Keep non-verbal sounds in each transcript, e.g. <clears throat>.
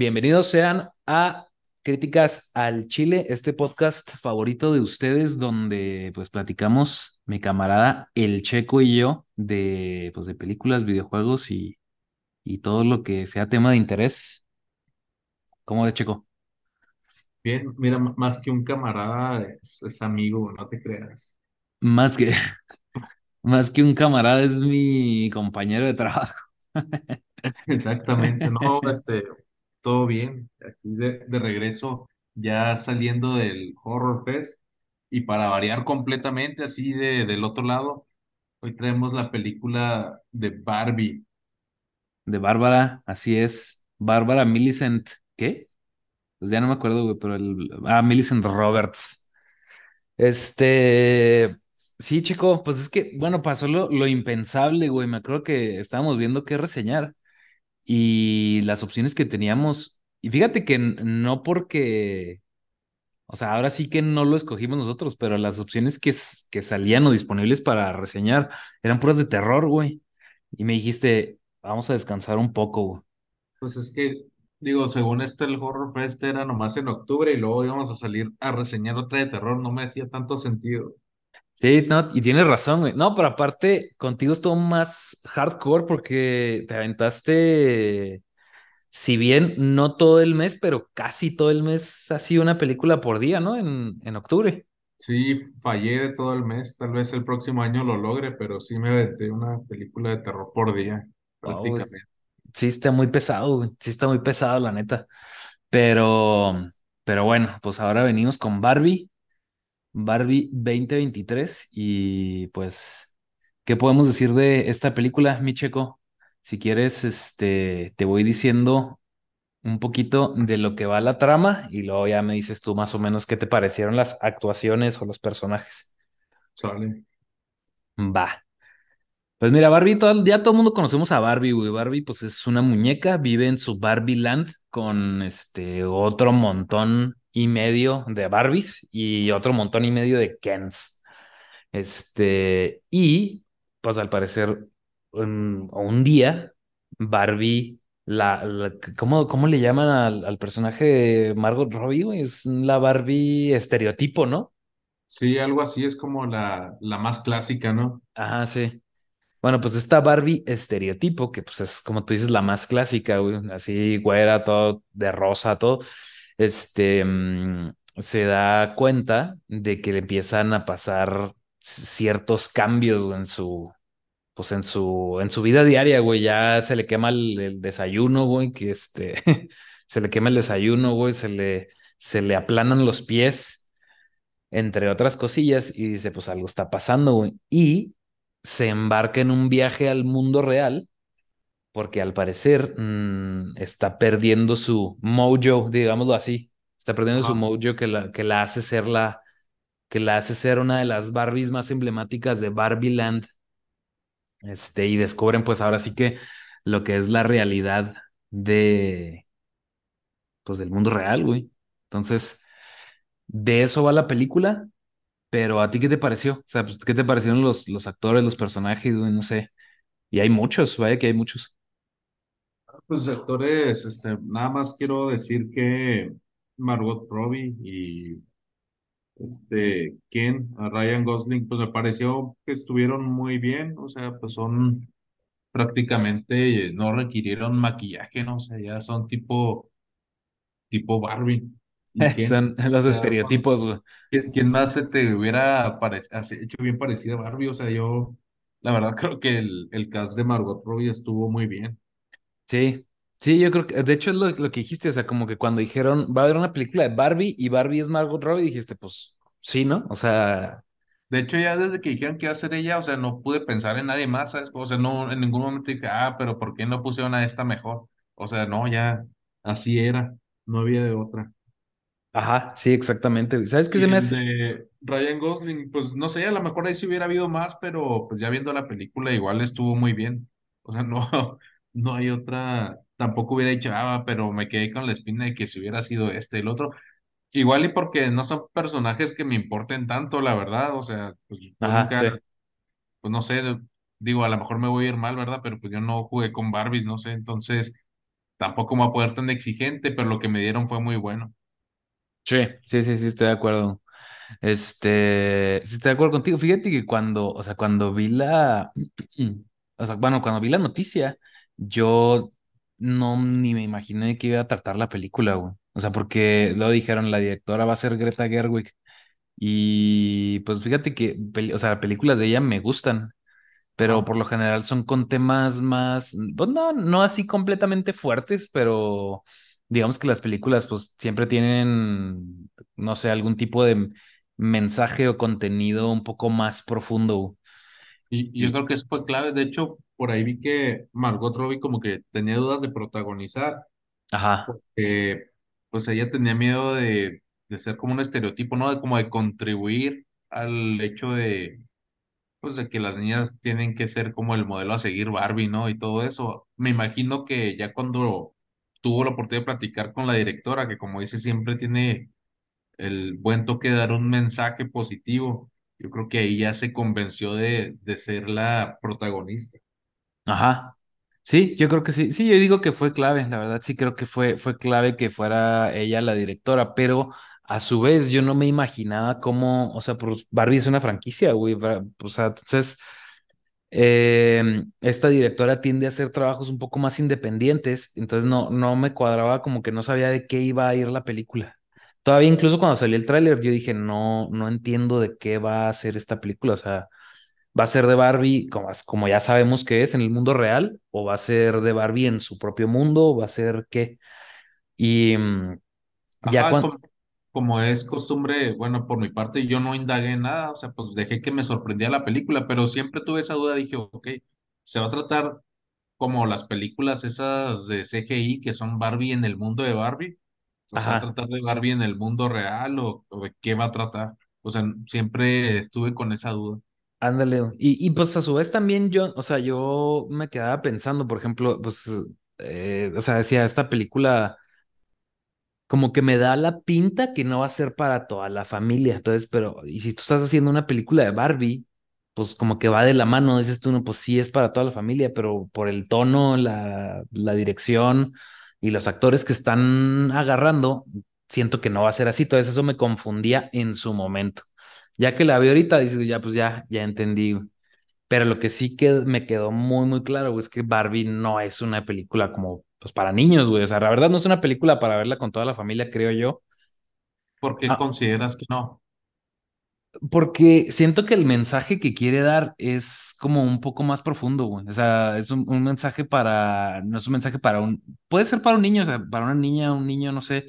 Bienvenidos sean a Críticas al Chile, este podcast favorito de ustedes donde pues platicamos mi camarada El Checo y yo de pues de películas, videojuegos y, y todo lo que sea tema de interés. ¿Cómo ves, Checo? Bien, mira, más que un camarada es, es amigo, no te creas. Más que <laughs> más que un camarada es mi compañero de trabajo. <laughs> Exactamente, no, <laughs> este, todo bien, aquí de, de regreso, ya saliendo del Horror Fest, y para variar completamente así de, del otro lado, hoy traemos la película de Barbie. De Bárbara, así es. Bárbara Millicent, ¿qué? Pues ya no me acuerdo, güey, pero el ah, Millicent Roberts. Este, sí, chico, pues es que, bueno, pasó lo, lo impensable, güey. Me acuerdo que estábamos viendo qué reseñar y las opciones que teníamos. Y fíjate que no porque, o sea, ahora sí que no lo escogimos nosotros, pero las opciones que, que salían o disponibles para reseñar eran puras de terror, güey. Y me dijiste, vamos a descansar un poco, güey. Pues es que, digo, según esto el Horror Fest era nomás en octubre y luego íbamos a salir a reseñar otra de terror, no me hacía tanto sentido. Sí, no, y tienes razón, güey. No, pero aparte, contigo es todo más hardcore porque te aventaste. Si bien no todo el mes, pero casi todo el mes ha sido una película por día, ¿no? En, en octubre. Sí, fallé de todo el mes. Tal vez el próximo año lo logre, pero sí me aventé una película de terror por día, Wow, prácticamente. sí está muy pesado, güey. Sí está muy pesado, la neta. Pero, pero bueno, pues ahora venimos con Barbie, Barbie 2023 y pues, ¿qué podemos decir de esta película, mi Checo? Si quieres, este, te voy diciendo un poquito de lo que va la trama y luego ya me dices tú más o menos qué te parecieron las actuaciones o los personajes. Sale. Va. Pues mira, Barbie, todo, ya todo el mundo conocemos a Barbie, güey. Barbie, pues es una muñeca, vive en su Barbie Land con este otro montón y medio de Barbies y otro montón y medio de Kens. Este, y pues al parecer, un, un día, Barbie, la, la- ¿cómo, cómo le llaman al, al personaje de Margot Robbie, güey? Es la Barbie estereotipo, ¿no? Sí, algo así es como la, la más clásica, ¿no? Ajá, sí. Bueno, pues esta Barbie estereotipo, que pues es como tú dices, la más clásica, güey, así güera, todo de rosa, todo, este, mm, se da cuenta de que le empiezan a pasar ciertos cambios, en su, pues en su, en su vida diaria, güey, ya se le quema el, el desayuno, güey, que este, <laughs> se le quema el desayuno, güey, se le, se le aplanan los pies entre otras cosillas, y dice, pues algo está pasando, güey. Y se embarca en un viaje al mundo real, porque al parecer mm, está perdiendo su mojo, digámoslo así. Está perdiendo su mojo que la, que la hace ser la, que la hace ser una de las Barbies más emblemáticas de Barbie Land. Este, y descubren, pues ahora sí que lo que es la realidad de, pues del mundo real, güey. Entonces, de eso va la película. Pero ¿a ti qué te pareció? O sea, pues, ¿qué te parecieron los, los actores, los personajes, güey? No sé. Y hay muchos, vaya que hay muchos. Pues actores, este, nada más quiero decir que Margot Robbie y este Ken, a Ryan Gosling, pues me pareció que estuvieron muy bien, o sea, pues son prácticamente, no requirieron maquillaje, ¿no? O sea, ya son tipo, tipo Barbie. <laughs> Son los O sea, con- estereotipos, güey. ¿quién, quién más se te hubiera hecho bien parecida a Barbie? O sea, yo, la verdad, <laughs> creo que el, el cast de Margot Robbie estuvo muy bien. Sí, sí, yo creo que, de hecho es lo, lo que dijiste, o sea, como que cuando dijeron, va a haber una película de Barbie y Barbie es Margot Robbie, dijiste, pues sí, ¿no? O sea, De hecho, ya desde que dijeron que iba a ser ella, o sea, no pude pensar en nadie más, ¿sabes? O sea, no, en ningún momento dije, ah, pero ¿por qué no pusieron a esta mejor? O sea, no, ya, así era, no había de otra. ajá, sí, exactamente. ¿Sabes qué se me hace? de Ryan Gosling, pues no sé, a lo mejor ahí sí hubiera habido más, pero pues ya viendo la película igual estuvo muy bien. O sea, <laughs> no, no hay otra, tampoco hubiera dicho, ah, pero me quedé con la espina de que si hubiera sido este, el otro. Igual y porque no son personajes que me importen tanto, la verdad. O sea, pues Ajá, nunca, sí. pues no sé, digo, a lo mejor me voy a ir mal, ¿verdad? Pero pues yo no jugué con Barbies, no sé, entonces tampoco me voy a poder tan exigente, pero lo que me dieron fue muy bueno. Sí, sí, sí, sí, estoy de acuerdo. Este, sí, estoy de acuerdo contigo. Fíjate que cuando, o sea, cuando vi la, <clears throat> o sea, bueno, cuando vi la noticia, yo no ni me imaginé que iba a tratar la película, güey. O sea, porque lo dijeron, la directora va a ser Greta Gerwig. Y pues fíjate que, o sea, películas de ella me gustan, pero por lo general son con temas más, pues no, no así completamente fuertes, pero digamos que las películas pues siempre tienen, no sé, algún tipo de mensaje o contenido un poco más profundo. Y, y yo creo que eso fue clave. De hecho, por ahí vi que Margot Robbie como que tenía dudas de protagonizar, ajá, porque pues ella tenía miedo de, de ser como un estereotipo, ¿no? De como de contribuir al hecho de, pues de que las niñas tienen que ser como el modelo a seguir Barbie, ¿no? Y todo eso. Me imagino que ya cuando tuvo la oportunidad de platicar con la directora, que como dice, siempre tiene el buen toque de dar un mensaje positivo. Yo creo que ahí ya se convenció de, de ser la protagonista. ajá. Sí, yo creo que sí. Sí, yo digo que fue clave, la verdad sí creo que fue, fue clave que fuera ella la directora, pero a su vez yo no me imaginaba cómo, o sea, pues Barbie es una franquicia, güey, o sea, entonces eh, esta directora tiende a hacer trabajos un poco más independientes, entonces no, no me cuadraba como que no sabía de qué iba a ir la película. Todavía incluso cuando salió el tráiler yo dije, no, no entiendo de qué va a ser esta película, o sea va a ser de Barbie, como, como ya sabemos que es en el mundo real, o va a ser de Barbie en su propio mundo, o va a ser qué. Y mm, ya Ajá, cuando, como, como es costumbre, bueno, por mi parte yo no indagué en nada, o sea, pues dejé que me sorprendía la película, pero siempre tuve esa duda, dije, ok, se va a tratar como las películas esas de CGI que son Barbie en el mundo de Barbie, o se va a ajá, tratar de Barbie en el mundo real o, o de qué va a tratar, o sea, siempre estuve con esa duda. ándale. Y, y pues a su vez también yo, o sea, yo me quedaba pensando, por ejemplo, pues, eh, o sea, decía, esta película como que me da la pinta que no va a ser para toda la familia. Entonces, pero, y si tú estás haciendo una película de Barbie, pues como que va de la mano, dices tú, no, pues sí es para toda la familia, pero por el tono, la, la dirección y los actores que están agarrando, siento que no va a ser así. Entonces, eso me confundía en su momento. Ya que la vi ahorita, dices, ya, pues ya, ya entendí. Pero lo que sí que me quedó muy, muy claro, güey, es que Barbie no es una película como, pues para niños, güey. O sea, la verdad no es una película para verla con toda la familia, creo yo. ¿Por qué Ah, consideras que no? Porque siento que el mensaje que quiere dar es como un poco más profundo, güey. O sea, es un, un mensaje para, no es un mensaje para un, puede ser para un niño, o sea, para una niña, un niño, no sé.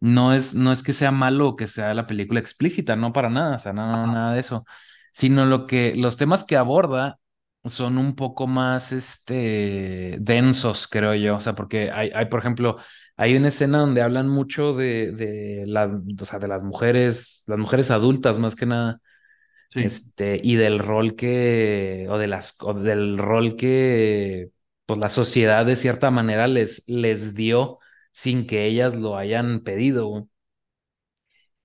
No es, no es que sea malo o que sea la película explícita, no para nada, o sea, no, nada de eso, sino lo que, los temas que aborda son un poco más, este, densos, creo yo, o sea, porque hay, hay, por ejemplo, hay una escena donde hablan mucho de, de las, o sea, de las mujeres, las mujeres adultas más que nada, sí. este, y del rol que, o de las, o del rol que, pues la sociedad de cierta manera les, les dio sin que ellas lo hayan pedido.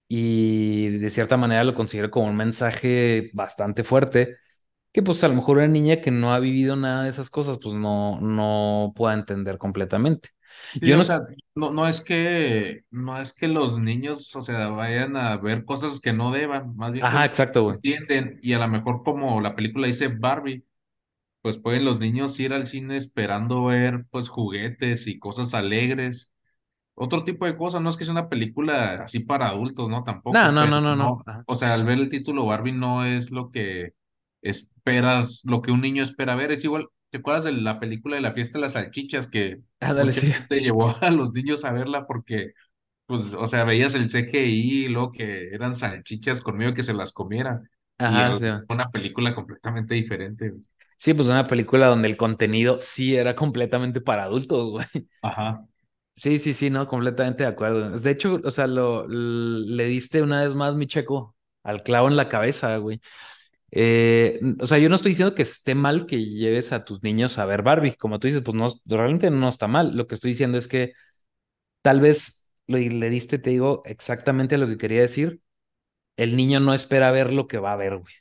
Y de cierta manera lo considero como un mensaje bastante fuerte, que pues a lo mejor una niña que no ha vivido nada de esas cosas, pues no, no pueda entender completamente. Sí, Yo no, o sea, no, no es que, no es que los niños, o sea, vayan a ver cosas que no deban, más bien ajá, pues exacto, güey. entienden y a lo mejor como la película dice Barbie, pues pueden los niños ir al cine esperando ver pues juguetes y cosas alegres, otro tipo de cosas, no es que sea una película así para adultos, ¿no? Tampoco, no, no, no, no. no, o sea, al ver el título Barbie no es lo que esperas, lo que un niño espera ver, es igual, ¿te acuerdas de la película de la fiesta de las salchichas que Ah, dale, mucha sí. gente llevó <laughs> a los niños a verla porque, pues, o sea, veías el CGI y luego que eran salchichas con miedo que se las comieran y Ajá, era sí. una película completamente diferente. Sí, pues una película donde el contenido sí era completamente para adultos, <laughs> güey. Ajá. Sí, sí, sí, no, completamente de acuerdo. De hecho, o sea, lo, le diste una vez más, mi checo, al clavo en la cabeza, güey. Eh, o sea, yo no estoy diciendo que esté mal que lleves a tus niños a ver Barbie, como tú dices, pues no, realmente no está mal. Lo que estoy diciendo es que tal vez lo, le diste, te digo, exactamente lo que quería decir. El niño no espera ver lo que va a ver, güey.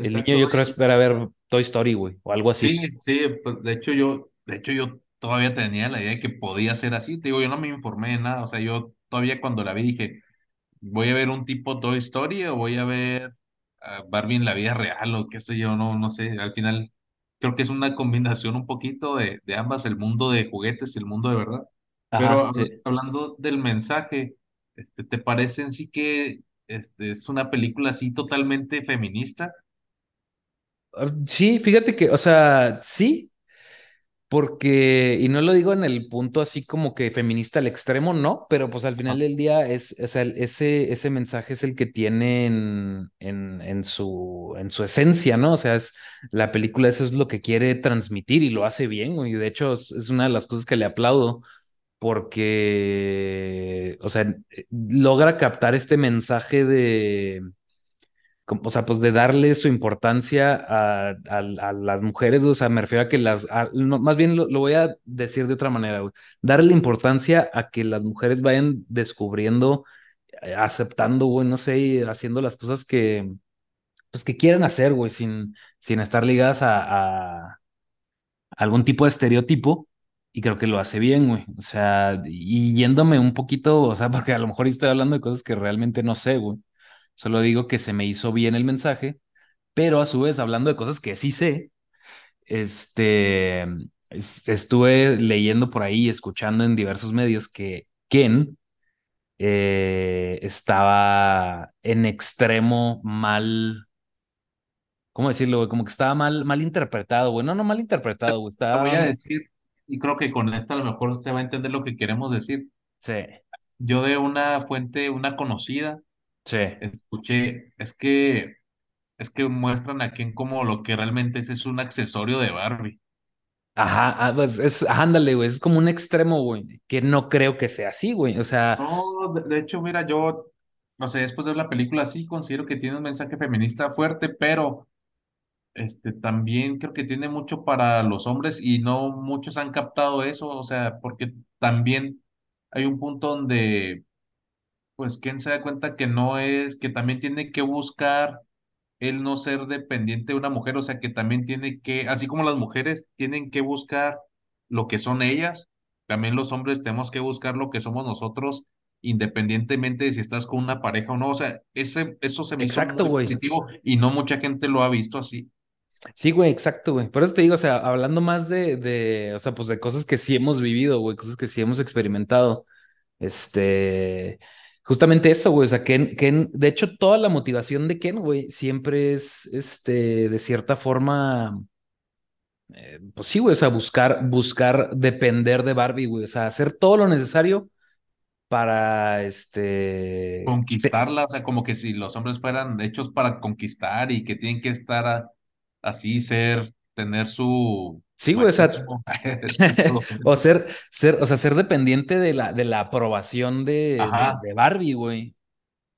El niño yo creo espera ver Toy Story, güey, o algo Sí, así. sí, pues de hecho yo, de hecho yo todavía tenía la idea de que podía ser así. Te digo, yo no me informé de nada, o sea, yo todavía cuando la vi dije, voy a ver un tipo Toy Story o voy a ver a Barbie en la vida real o qué sé yo, no, no sé, al final creo que es una combinación un poquito de, de ambas, el mundo de juguetes y el mundo de verdad. Pero Ajá, hab- sí. hablando del mensaje, este, ¿te parece en sí que este, es una película así totalmente feminista? Ah, Sí, fíjate que, o sea, sí, porque, y no lo digo en el punto así como que feminista al extremo, no, pero pues al final Ajá. del día es, o sea, ese, ese mensaje es el que tiene en, en, en su, en su esencia, ¿no? O sea, es, la película eso es lo que quiere transmitir y lo hace bien, güey. De hecho, es, es una de las cosas que le aplaudo porque, o sea, logra captar este mensaje de o sea, pues de darle su importancia a, a- a las mujeres, o sea, me refiero a que las, a- más bien lo, lo voy a decir de otra manera, güey. Darle importancia a que las mujeres vayan descubriendo, eh, aceptando, güey, no sé, y haciendo las cosas que, pues que quieran hacer, güey, sin, sin estar ligadas a algún tipo de estereotipo. Y creo que lo hace bien, güey. O sea, y yéndome un poquito, o sea, <laughs> porque a lo mejor estoy hablando de cosas que realmente no sé, güey. Solo digo que se me hizo bien el mensaje pero a su vez, hablando de cosas que sí sé, este, es- estuve leyendo por ahí, escuchando en diversos medios que Ken eh, estaba en extremo mal, ¿cómo decirlo, güey? Como que estaba mal, mal interpretado, güey. No, no mal interpretado, güey. Te voy Estaba, a decir, y creo que con esta a lo mejor se va a entender lo que queremos decir. sí, Yo de una fuente, una conocida, sí. escuché, es que, es que muestran a Ken como lo que realmente es, es un accesorio de Barbie. Ajá, ah, pues es, ándale, güey, es como un extremo, güey, que no creo que sea así, güey. O sea, No, de, de hecho, mira, yo, no sé, después de ver la película sí considero que tiene un mensaje feminista fuerte, pero este también creo que tiene mucho para los hombres y no muchos han captado eso, o sea, porque también hay un punto donde, pues, Ken se da cuenta que no es, que también tiene que buscar el no ser dependiente de una mujer, o sea que también tiene que, así como las mujeres tienen que buscar lo que son ellas, también los hombres tenemos que buscar lo que somos nosotros, independientemente de si estás con una pareja o no, o sea, ese, eso se me hizo exacto, muy güey. positivo y no mucha gente lo ha visto así. Sí, güey, exacto, güey. Por eso te digo, o sea, hablando más de, de, o sea, pues de cosas que sí hemos vivido, güey, cosas que sí hemos experimentado. Este, justamente eso, güey, o sea, Ken, Ken, de hecho, toda la motivación de Ken, güey, siempre es, este, de cierta forma, eh, pues sí, güey, o sea, buscar, buscar depender de Barbie, güey, o sea, hacer todo lo necesario para, este, te- Conquistarla, o sea, como que si los hombres fueran hechos para conquistar y que tienen que estar así, ser, tener su sí, güey, o sea, <laughs> <laughs> o ser, ser, o sea, ser dependiente de la, de la aprobación de, de, Ajá, de Barbie, güey.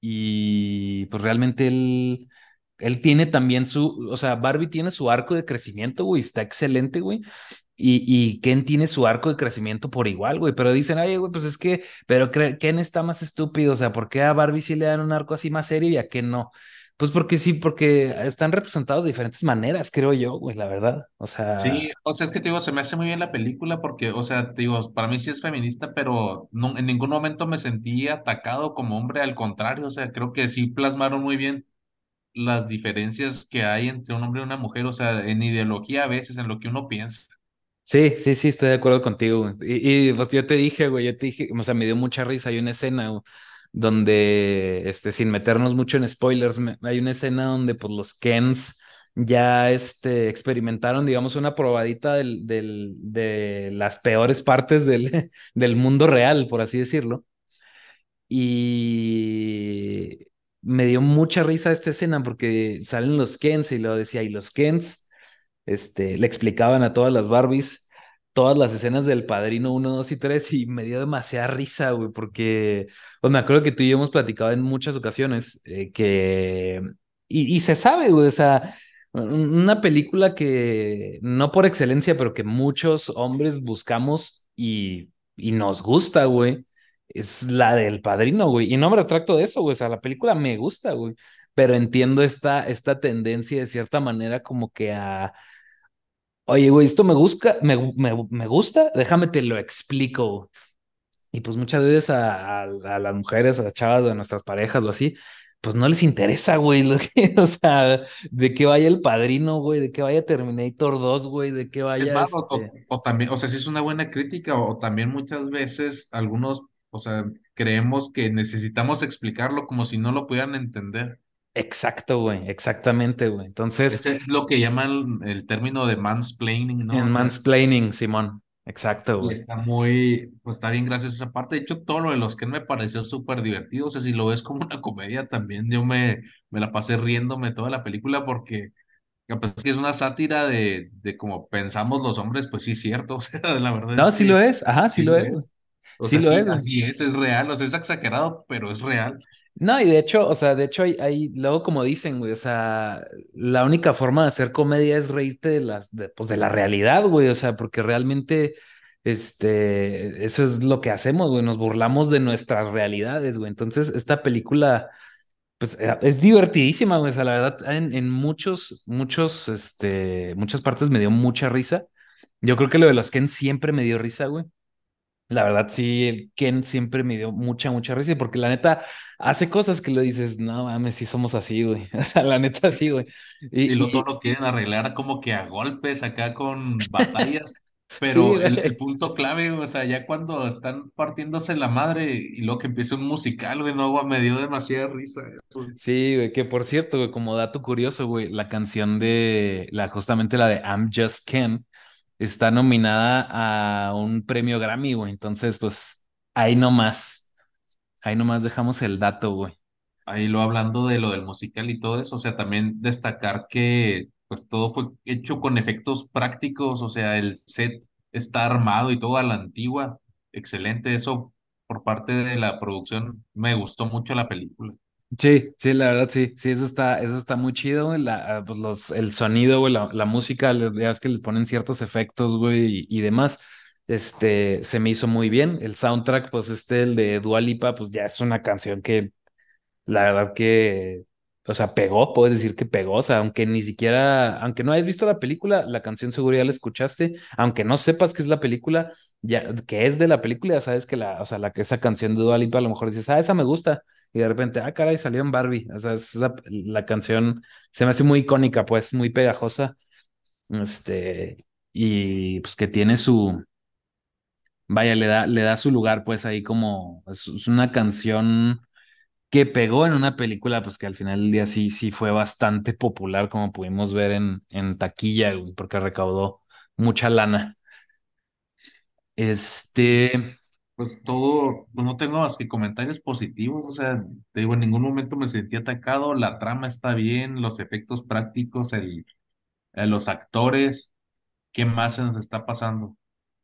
Y pues realmente él, él tiene también su, o sea, Barbie tiene su arco de crecimiento, güey, está excelente, güey. Y, y Ken tiene su arco de crecimiento por igual, güey. Pero dicen, ay, güey, pues es que, pero Ken está más estúpido. O sea, ¿por qué a Barbie sí le dan un arco así más serio y a Ken no? Pues porque sí, porque están representados de diferentes maneras, creo yo, güey, la verdad. O sea, Sí, o sea, es que te digo, se me hace muy bien la película porque, o sea, te digo, para mí sí es feminista, pero no, en ningún momento me sentí atacado como hombre, al contrario, o sea, creo que sí plasmaron muy bien las diferencias que hay entre un hombre y una mujer, o sea, en ideología a veces, en lo que uno piensa. sí, sí, sí, estoy de acuerdo contigo. güey. Y, y, pues yo te dije, güey, yo te dije, o sea, me dio mucha risa. Hay una escena güey, donde, este, sin meternos mucho en spoilers, hay una escena donde, pues, los Kens ya, este, experimentaron, digamos, una probadita del, del, de las peores partes del, <laughs> del mundo real, por así decirlo. Y me dio mucha risa esta escena porque salen los Kens y lo decía, y los Kens, este, le explicaban a todas las Barbies todas las escenas del Padrino uno 2 y 3 y me dio demasiada risa, güey, porque pues me acuerdo que tú y yo hemos platicado en muchas ocasiones eh, que, y, y se sabe, güey, o sea, un- una película que no por excelencia, pero que muchos hombres buscamos y, y nos gusta, güey es la del Padrino, güey. Y no me retracto de eso, güey. O sea, la película me gusta, güey. Pero entiendo esta, esta tendencia de cierta manera como que a, Oye, güey, esto me gusta, me, me, me gusta, déjame te lo explico. Y pues muchas veces a, a, a, las mujeres, a las chavas de nuestras parejas o así, pues no les interesa, güey, lo que, <laughs> o sea, de que vaya el padrino, güey, de que vaya Terminator 2, güey, de que vaya más, o, o- este. o también, o sea, sí es una buena crítica, o, también muchas veces algunos, o sea, creemos que necesitamos explicarlo como si no lo pudieran entender. Exacto, güey, exactamente, güey. Entonces, Ese es lo que llaman el término de mansplaining, ¿no? O en sea, mansplaining, Simón, exacto, güey. está muy, pues está bien gracias a esa parte. De hecho, todo lo de los que me pareció súper divertido. O sea, si lo ves como una comedia también, yo me, me la pasé riéndome toda la película porque que es una sátira de, de cómo pensamos los hombres, pues sí cierto. <laughs> O sea, la verdad No, es sí lo es, ajá, sí sí lo es, es. O Sí sea, lo sí, es, así es, es real. O sea, es exagerado, pero es real. No, y de hecho, o sea, de hecho hay, hay, luego como dicen, güey, o sea, la única forma de hacer comedia es reírte de las, de, pues de la realidad, güey, o sea, porque realmente, este, eso es lo que hacemos, güey, nos burlamos de nuestras realidades, güey. Entonces, esta película, pues, eh, es divertidísima, güey, o sea, la verdad, en, en muchos, muchos, este, muchas partes me dio mucha risa. Yo creo que lo de los Ken siempre me dio risa, güey. La verdad, sí, el Ken siempre me dio mucha, mucha risa, porque la neta hace cosas que lo dices, no mames, sí somos así, güey. <laughs> O sea, la neta sí, güey. Y Y, todo y lo quieren arreglar como que a golpes acá con <laughs> batallas. sí, Pero el, punto clave, o sea, ya cuando están partiéndose la madre y luego que empieza un musical, güey, no, güey, me dio demasiada risa eso. Sí, güey, que por cierto, güey, como dato curioso, güey, la canción de, la, justamente la de I'm Just Ken, está nominada a un premio Grammy, güey. Entonces, pues, ahí nomás, ahí nomás dejamos el dato, güey. Ahí lo hablando de lo del musical y todo eso, o sea, también destacar que pues todo fue hecho con efectos prácticos, o sea, el set está armado y todo a la antigua. Excelente eso por parte de la producción. Me gustó mucho la película. Sí, sí, la verdad, sí, sí, eso está, eso está muy chido, la, ah, pues los, el sonido, güey, la, la música, le- ya es que le ponen ciertos efectos, güey, y, demás, este, se me hizo muy bien, el soundtrack, pues este, el de Dua Lipa, pues ya es una canción que, la verdad que, o sea, pegó, puedes decir que pegó, o sea, aunque ni siquiera, aunque no hayas visto la película, la canción seguro ya la escuchaste, aunque no sepas qué es la película, ya, que es de la película, ya sabes que la, o sea, la que esa canción de Dua Lipa, a lo mejor dices, ah, esa me gusta, y de repente, ah, caray, salió en Barbie, o sea, esa, la canción se me hace muy icónica, pues, muy pegajosa, este, y pues que tiene su, vaya, le da, le da su lugar, pues, ahí como, es, es una canción que pegó en una película, pues que al final del día sí, sí fue bastante popular, como pudimos ver en, en taquilla, porque recaudó mucha lana. Este, Pues todo, pues no tengo más que comentarios positivos, o sea, te digo, en ningún momento me sentí atacado, la trama está bien, los efectos prácticos, el, eh, los actores, ¿qué más se nos está pasando?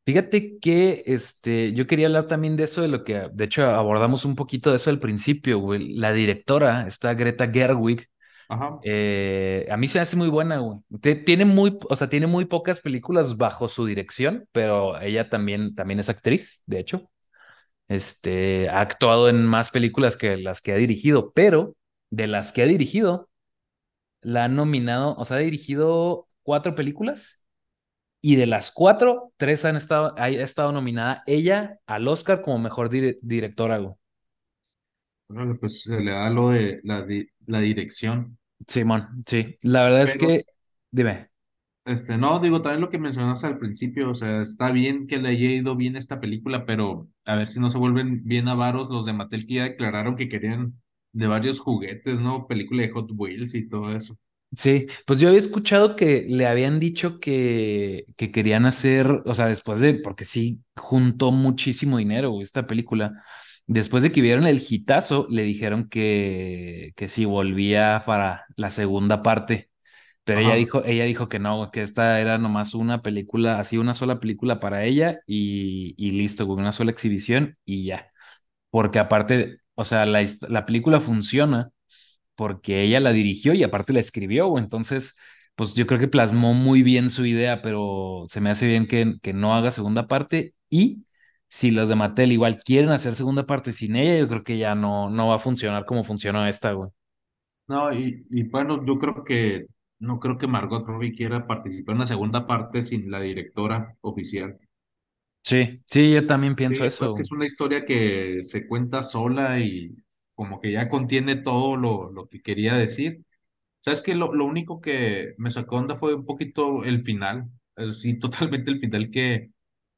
fíjate que este, yo quería hablar también de eso, de lo que, de hecho, abordamos un poquito de eso al principio, güey. La directora, esta Greta Gerwig, Ajá, eh, a mí se me hace muy buena, güey. Tiene muy, o sea, tiene muy pocas películas bajo su dirección, pero ella también, también es actriz, de hecho. Este, ha actuado en más películas que las que ha dirigido, pero de las que ha dirigido, la han nominado, o sea, ha dirigido cuatro películas y de las cuatro, tres han estado, ha estado nominada ella al Oscar como mejor dire- directora, órale, pues se le da lo de la, di- la dirección, Simón, sí. La verdad es que, dime. Este, no, digo, también lo que mencionaste al principio, o sea, está bien que le haya ido bien esta película, pero a ver si no se vuelven bien avaros los de Mattel que ya declararon que querían de varios juguetes, ¿no? Película de Hot Wheels y todo eso. Sí, pues yo había escuchado que le habían dicho que, que querían hacer, o sea, después de, porque sí juntó muchísimo dinero esta película. Después de que vieron el hitazo, le dijeron que, que si volvía para la segunda parte. Pero ella dijo, ella dijo que no, que esta era nomás una película, así una sola película para ella y, y listo, güey, una sola exhibición y ya. Porque aparte, o sea, la, la película funciona porque ella la dirigió y aparte la escribió. Entonces, pues yo creo que plasmó muy bien su idea, pero se me hace bien que, que no haga segunda parte y si los de Mattel igual quieren hacer segunda parte sin ella, yo creo que ya no, no va a funcionar como funcionó esta, güey. No, y, y bueno, yo creo que no creo que Margot Robbie quiera participar en la segunda parte sin la directora oficial. Sí, sí, yo también pienso Sí, pues eso. que es una historia que se cuenta sola y como que ya contiene todo lo, lo que quería decir. ¿Sabes qué? Lo, lo único que me sacó onda fue un poquito el final. Sí, <laughs> totalmente el final que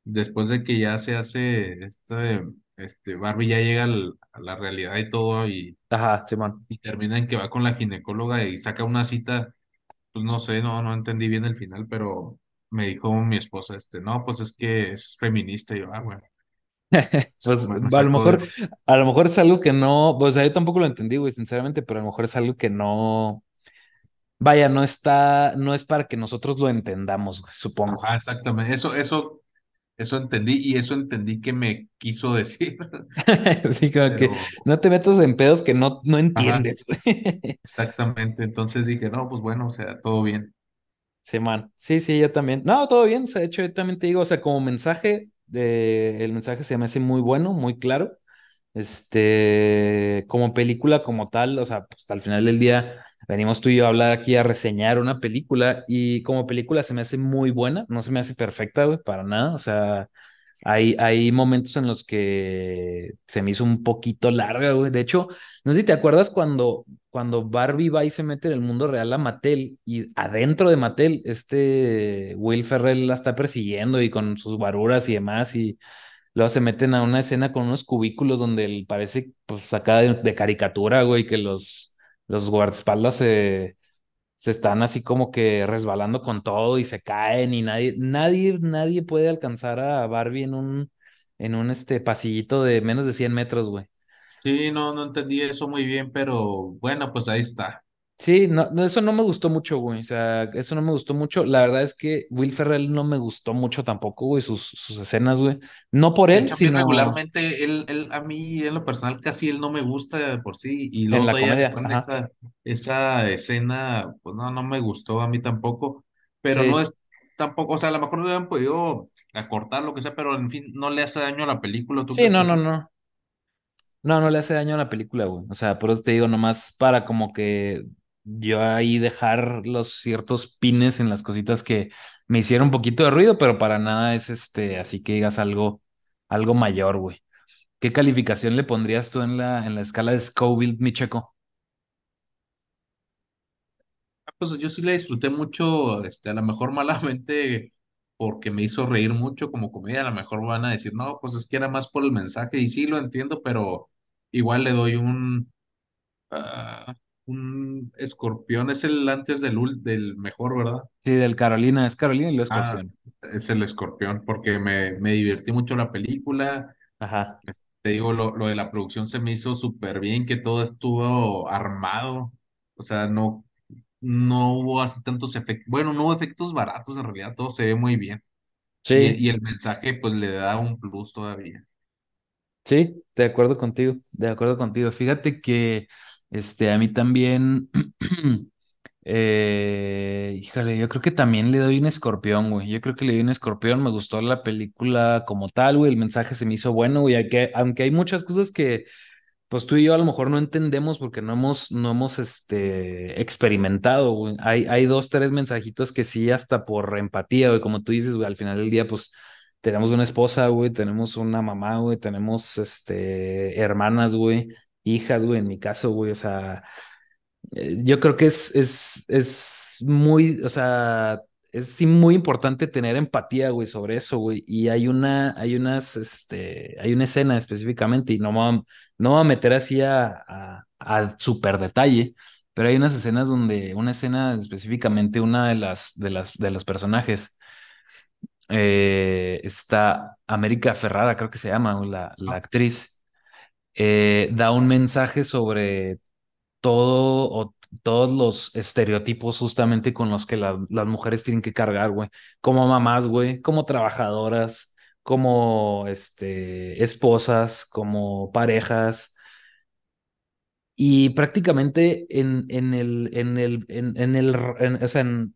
después de que ya se hace este, este Barbie ya llega al- a la realidad y todo y, Ajá, Simón. y termina en que va con la ginecóloga y saca una cita, pues no sé, no, no entendí bien el final, pero me dijo mi esposa, este, no, pues es que es feminista y yo, ah, bueno, <laughs> Pues me, me a lo mejor, de... a lo mejor es algo que no, pues, o sea, yo tampoco lo entendí, güey, sinceramente, pero a lo mejor es algo que no, vaya, no está, no es para que nosotros lo entendamos, güey, supongo. Exactamente, eso, eso, eso entendí y eso entendí que me quiso decir, <laughs> Así como que no te metas en pedos que no, no entiendes, <laughs> exactamente, entonces dije, no, pues bueno, o sea, todo bien. Sí, man. Sí, sí, yo también. No, todo bien. O sea, de hecho, yo también te digo, o sea, como mensaje, de, el mensaje se me hace muy bueno, muy claro. Este, como película como tal, o sea, pues al final del día venimos tú y yo a hablar aquí a reseñar una película y como película se me hace muy buena, no se me hace perfecta, güey, para nada. O sea, hay, hay momentos en los que se me hizo un poquito larga, güey. De hecho, no sé si te acuerdas cuando, cuando Barbie va y se mete en el mundo real a Mattel y adentro de Mattel, este Will Ferrell la está persiguiendo y con sus baruras y demás y luego se meten a una escena con unos cubículos donde él parece pues sacada de, de caricatura, güey, que los, los guardaespaldas se se están así como que resbalando con todo y se caen y nadie, nadie, nadie puede alcanzar a Barbie en un, en un este pasillito de menos de 100 metros, güey. Sí, no, no entendí eso muy bien, pero bueno, pues ahí está. Sí, no, no, eso no me gustó mucho, güey. O sea, eso no me gustó mucho. La verdad es que Will Ferrell no me gustó mucho tampoco, güey, sus, sus escenas, güey. No por él, hecho, sino regularmente, él, él, a mí en lo personal casi él no me gusta por sí, y en luego la todavía que comedia. esa, esa escena, pues no, no me gustó a mí tampoco, pero no es tampoco, o sea, a lo mejor le han podido acortar lo que sea, pero en fin, no le hace daño a la película, ¿tú sí, no, no, no. No, no le hace daño a la película, güey. O sea, por eso te digo, nomás para como que yo ahí dejar los ciertos pines en las cositas que me hicieron un poquito de ruido, pero para nada es este, así que digas algo, algo mayor, güey. ¿Qué calificación le pondrías tú en la, en la escala de Scoville, mi checo? Ah, Pues yo sí la disfruté mucho, este, a lo mejor malamente porque me hizo reír mucho como comedia, a lo mejor van a decir, no, pues es que era más por el mensaje, y sí lo entiendo, pero igual le doy un Ah, un escorpión es el antes del, del mejor, ¿verdad? Sí, del Carolina, es Carolina y luego Ah, Escorpión. es el escorpión, porque me, me divertí mucho la película. Ajá. Te digo, lo, lo de la producción se me hizo súper bien, que todo estuvo armado. O sea, no, no hubo así tantos efectos. Bueno, no hubo efectos baratos, en realidad todo se ve muy bien. Y, Sí, y el mensaje, pues le da un plus todavía. sí, de acuerdo contigo, de acuerdo contigo. Fíjate que este, a mí también <clears throat> Eh, yo creo que también le doy un escorpión, güey. Yo creo que le doy un escorpión. Me gustó la película como tal, güey. El mensaje se me hizo bueno, güey. Aunque, aunque hay muchas cosas que, pues tú y yo a lo mejor no entendemos porque no hemos, no hemos, este, experimentado, güey. Hay, hay dos, tres mensajitos que sí, hasta por empatía, güey. Como tú dices, güey, al final del día, pues tenemos una esposa, güey. Tenemos una mamá, güey. Tenemos, este, hermanas, güey. Hijas, güey, en mi caso, güey. O sea eh, Yo creo que es, es, es muy, o sea, es sí muy importante tener empatía, güey, sobre eso, güey. Y hay una, hay unas, este, hay una escena específicamente, y no me voy a, no me voy a meter así a, a, a súper detalle, pero hay unas escenas donde, una escena específicamente, una de las, de las, de los personajes, eh, está América Ferrara, creo que se llama, la, la Ah, actriz, eh, da un mensaje sobre todo o todos los estereotipos justamente con los que la- las mujeres tienen que cargar, güey. Como mamás, güey, como trabajadoras, como este, esposas, como parejas. Y prácticamente en, en el, en el, en, en el, o sea, en,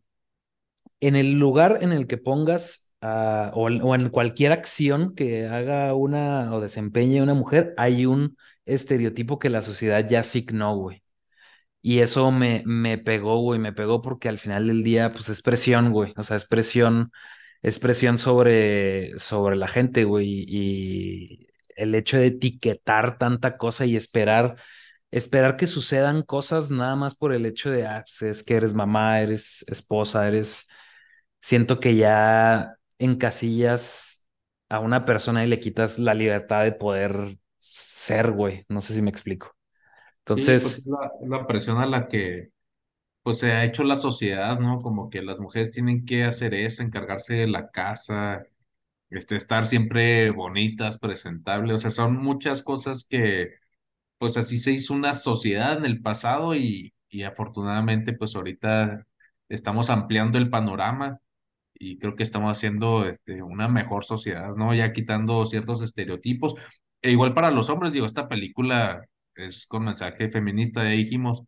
en el lugar en el que pongas ah, o, en- cualquier acción que haga una o desempeñe una mujer, hay un estereotipo que la sociedad ya asignó, güey. Y eso me, me pegó, güey, me pegó porque al final del día, pues es presión, güey. O sea, es presión, es presión sobre, sobre la gente, güey. Y el hecho de etiquetar tanta cosa y esperar, esperar que sucedan cosas nada más por el hecho de, ah, pues es que eres mamá, eres esposa, eres... Siento que ya encasillas a una persona y le quitas la libertad de poder ser, güey. No sé si me explico. Sí, pues es Entonces, la, la presión a la que pues se ha hecho la sociedad, ¿no? Como que las mujeres tienen que hacer eso, encargarse de la casa, este, estar siempre bonitas, presentables, o sea, son muchas cosas que pues así se hizo una sociedad en el pasado y, y afortunadamente pues ahorita estamos ampliando el panorama y creo que estamos haciendo este, una mejor sociedad, ¿no? Ya quitando ciertos estereotipos. E igual para los hombres, digo, esta película es con mensaje feminista, ya dijimos,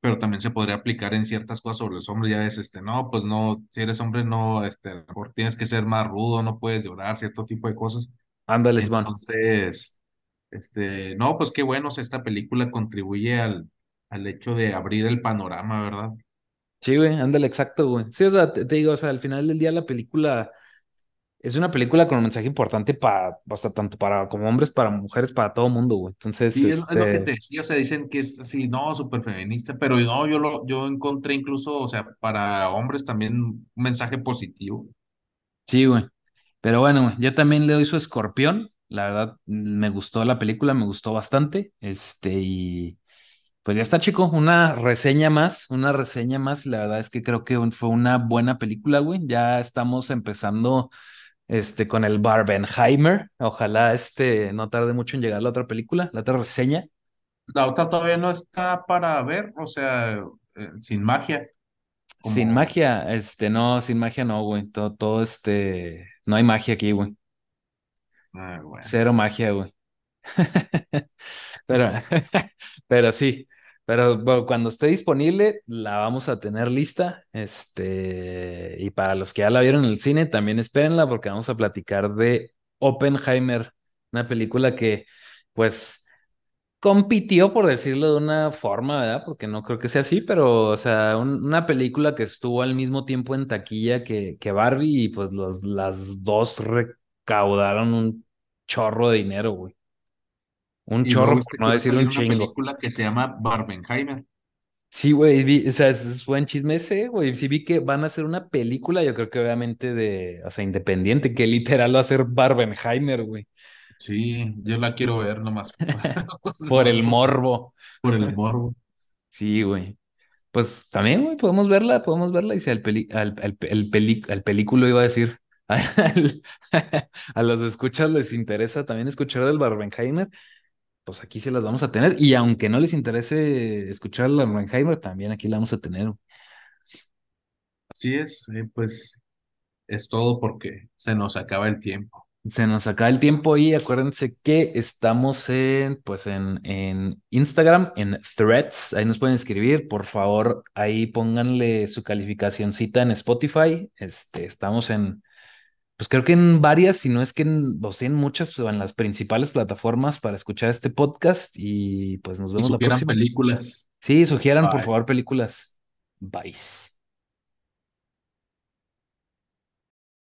pero también se podría aplicar en ciertas cosas sobre los hombres, ya es, este, no, pues no, si eres hombre, no, este, mejor tienes que ser más rudo, no puedes llorar, cierto tipo de cosas. ándale, Iván. Entonces, este, no, pues qué bueno, o sea, esta película contribuye al, al hecho de abrir el panorama, ¿verdad? Sí, güey, ándale, exacto, güey. Sí, o sea, te, te digo, o sea, al final del día la película es una película con un mensaje importante para, o sea, tanto para como hombres, para mujeres, para todo mundo, güey. Entonces, Sí, es, es lo que este, te decía, o sea, dicen que es así, no, súper feminista, pero no, yo lo, yo encontré incluso, o sea, para hombres también un mensaje positivo. sí, güey. Pero bueno, güey, yo también le doy su escorpión. La verdad, me gustó la película, me gustó bastante. Este, y pues ya está, chico, una reseña más, una reseña más. La verdad es que creo que fue una buena película, güey. Ya estamos empezando, este, con el Barbenheimer. Ojalá, este, no tarde mucho en llegar la otra película, la otra reseña. La otra todavía no está para ver, o sea, eh, sin magia, Sin magia, este, no, sin magia no, güey. Todo, todo, este, no hay magia aquí, güey. ah, bueno. Cero magia, güey. <laughs> Pero, <laughs> pero sí, pero cuando esté disponible la vamos a tener lista. Este, y para los que ya la vieron en el cine, también espérenla porque vamos a platicar de Oppenheimer, una película que, pues, compitió, por decirlo de una forma, ¿verdad? Porque no creo que sea así, pero, o sea, un- una película que estuvo al mismo tiempo en taquilla que, que Barbie y pues los, las dos recaudaron un chorro de dinero, güey. Un Y chorro, por no que va a decir un salir una chingo. película que se llama Barbenheimer. Sí, güey, vi- o sea, es buen chisme ese, güey. Sí vi que van a hacer una película, yo creo que obviamente de, o sea, independiente, que literal va a ser Barbenheimer, güey, Sí, yo la quiero ver nomás, <laughs> <laughs> por el morbo. por el morbo. Sí, güey. Pues también, güey, podemos verla, podemos verla y si al peli, al, al, el peli, al película iba a decir, <laughs> al- a los escuchas les interesa también escuchar del Barbenheimer, pues aquí se las vamos a tener. Y aunque no les interese escuchar el Barbenheimer, también aquí la vamos a tener. Así es, eh, pues es todo porque se nos acaba el tiempo. Se nos acaba el tiempo y acuérdense que estamos en, pues en, en Instagram, en Threads, ahí nos pueden escribir, por favor, ahí pónganle su calificacioncita en Spotify, este, estamos en, pues creo que en varias, si no es que en, o sí en muchas, pues en las principales plataformas para escuchar este podcast y pues nos Y vemos la supieran próxima. películas. Sí, sugieran por favor películas. Bye.